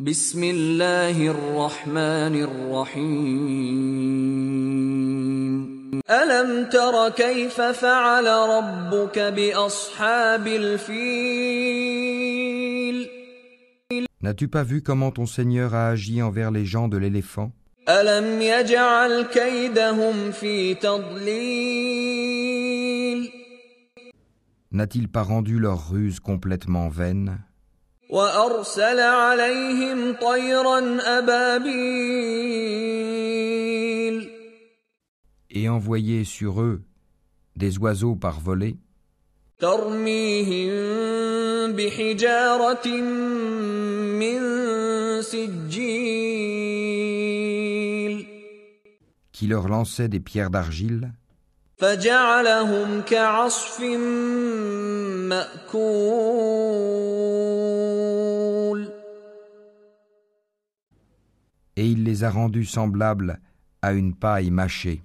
بسم الله الرحمن الرحيم ألم تر كيف فعل ربك بأصحاب الفيل N'as-tu pas vu comment ton Seigneur a agi envers les gens de l'éléphant ألم يجعل كيدهم في تضليل N'a-t-il pas rendu leur ruse complètement vaine وأرسل عليهم طيرا أبابيل et envoyé sur eux des oiseaux par volée ترميهم بحجارة من سجيل qui leur lançaient des pierres d'argile فجعلهم كعصف مأكول Et il les a rendus semblables à une paille mâchée.